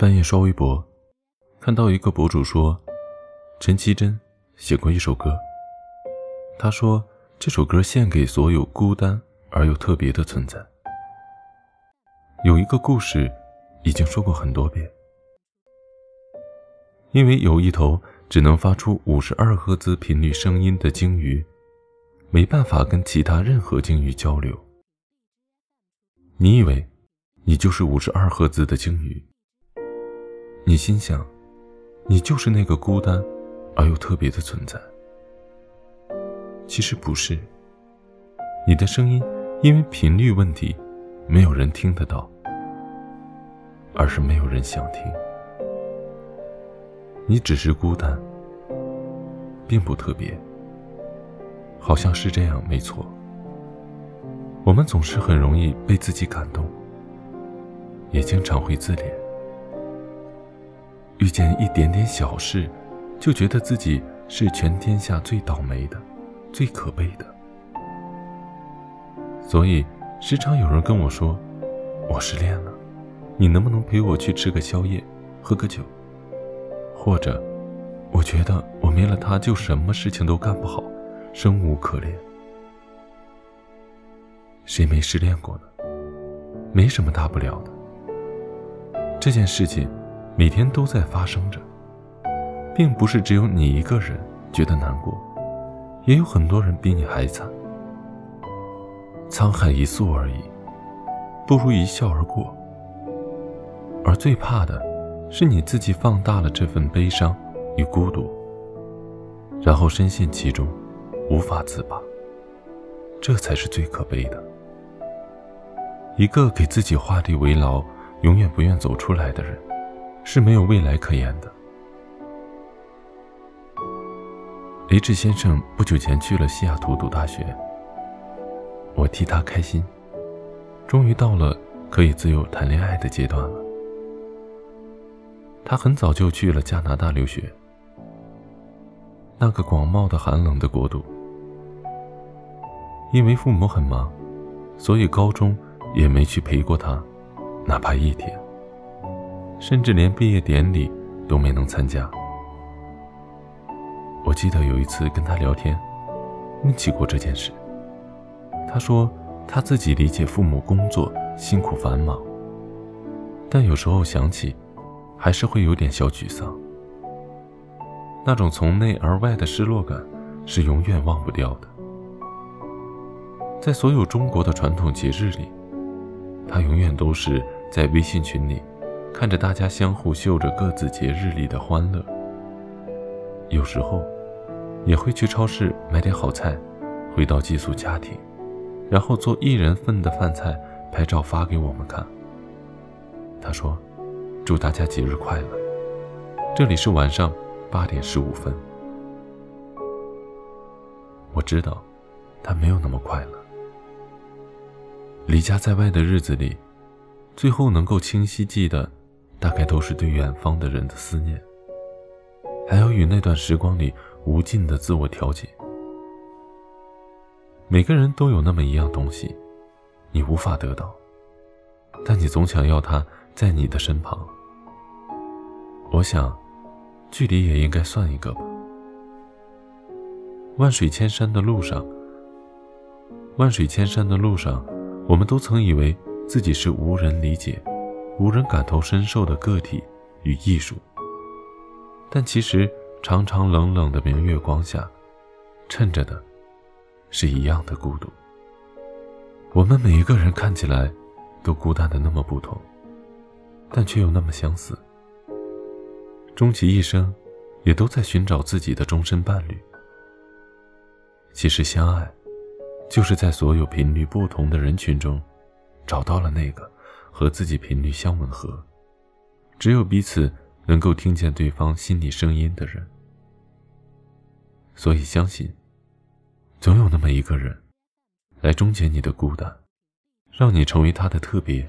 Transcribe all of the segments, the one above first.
半夜刷微博，看到一个博主说，陈绮贞写过一首歌。他说这首歌献给所有孤单而又特别的存在。有一个故事，已经说过很多遍。因为有一头只能发出五十二赫兹频率声音的鲸鱼，没办法跟其他任何鲸鱼交流。你以为你就是五十二赫兹的鲸鱼？你心想，你就是那个孤单而又特别的存在。其实不是，你的声音因为频率问题，没有人听得到，而是没有人想听。你只是孤单，并不特别。好像是这样，没错。我们总是很容易被自己感动，也经常会自怜。遇见一点点小事，就觉得自己是全天下最倒霉的、最可悲的。所以，时常有人跟我说：“我失恋了，你能不能陪我去吃个宵夜，喝个酒？”或者，我觉得我没了他就什么事情都干不好，生无可恋。谁没失恋过呢？没什么大不了的。这件事情。每天都在发生着，并不是只有你一个人觉得难过，也有很多人比你还惨。沧海一粟而已，不如一笑而过。而最怕的，是你自己放大了这份悲伤与孤独，然后深陷其中，无法自拔。这才是最可悲的。一个给自己画地为牢、永远不愿走出来的人。是没有未来可言的。H 先生不久前去了西雅图读大学，我替他开心，终于到了可以自由谈恋爱的阶段了。他很早就去了加拿大留学，那个广袤的寒冷的国度。因为父母很忙，所以高中也没去陪过他，哪怕一天。甚至连毕业典礼都没能参加。我记得有一次跟他聊天，问起过这件事。他说他自己理解父母工作辛苦繁忙，但有时候想起，还是会有点小沮丧。那种从内而外的失落感是永远忘不掉的。在所有中国的传统节日里，他永远都是在微信群里。看着大家相互秀着各自节日里的欢乐，有时候也会去超市买点好菜，回到寄宿家庭，然后做一人份的饭菜，拍照发给我们看。他说：“祝大家节日快乐。”这里是晚上八点十五分。我知道，他没有那么快乐。离家在外的日子里，最后能够清晰记得。大概都是对远方的人的思念，还有与那段时光里无尽的自我调节。每个人都有那么一样东西，你无法得到，但你总想要他在你的身旁。我想，距离也应该算一个吧。万水千山的路上，万水千山的路上，我们都曾以为自己是无人理解。无人感同身受的个体与艺术，但其实长长冷冷的明月光下，衬着的，是一样的孤独。我们每一个人看起来，都孤单的那么不同，但却又那么相似。终其一生，也都在寻找自己的终身伴侣。其实相爱，就是在所有频率不同的人群中，找到了那个。和自己频率相吻合，只有彼此能够听见对方心里声音的人，所以相信，总有那么一个人，来终结你的孤单，让你成为他的特别。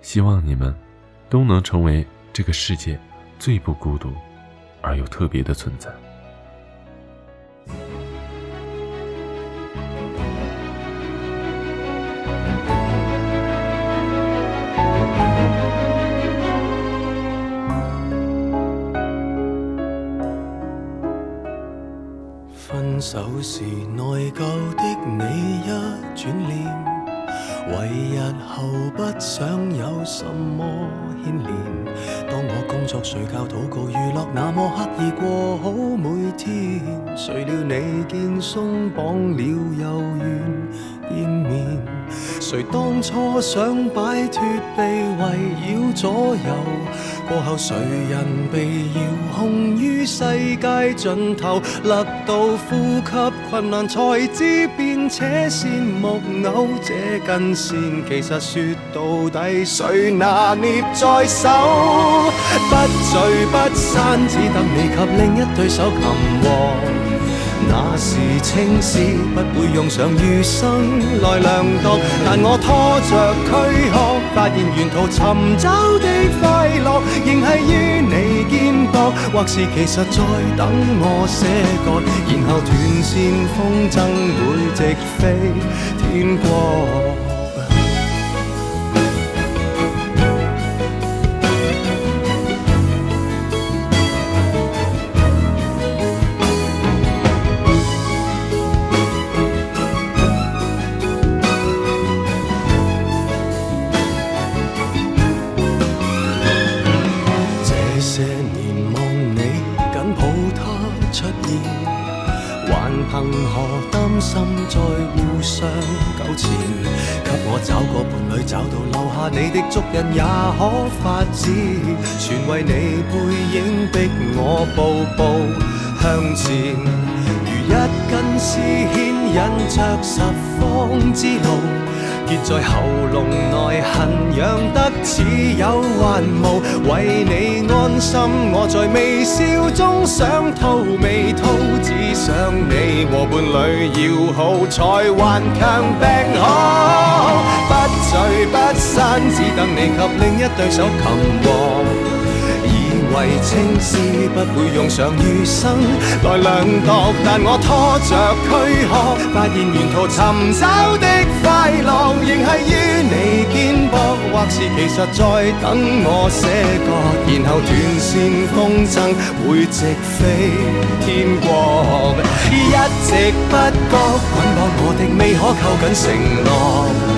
希望你们都能成为这个世界最不孤独而又特别的存在。手时内疚的你一转脸，为日后不想有什么牵连。当我工作、睡觉、祷告、娱乐，那么刻意过好每天，谁料你见松绑了又。谁当初想摆脱被围绕左右？过后谁人被遥控于世界尽头，勒到呼吸困难，才知变且线木偶这根线，其实说到底谁拿捏在手？不聚不散，只得你及另一对手擒获。那是青丝，不会用上余生来量度。但我拖着躯壳，发现沿途寻找的快乐，仍系于你肩膊，或是其实在等我些个，然后断线风筝会直飞天凭何担心再互相纠缠？给我找个伴侣，找到留下你的足印也可发指，全为你背影逼我步步向前，如一根丝牵引着十方之路。结在喉咙内痕痒得似有还无。为你安心，我在微笑中想吐未吐，只想你和伴侣要好，才顽强病好。不聚不散，只等你及另一对手擒获。为青丝不会用上余生来量度，但我拖着躯壳，发现沿途寻找的快乐，仍系于你肩膊，或是其实在等我写歌，然后断线风筝会直飞天国。一直不觉捆绑我的未可扣紧承诺。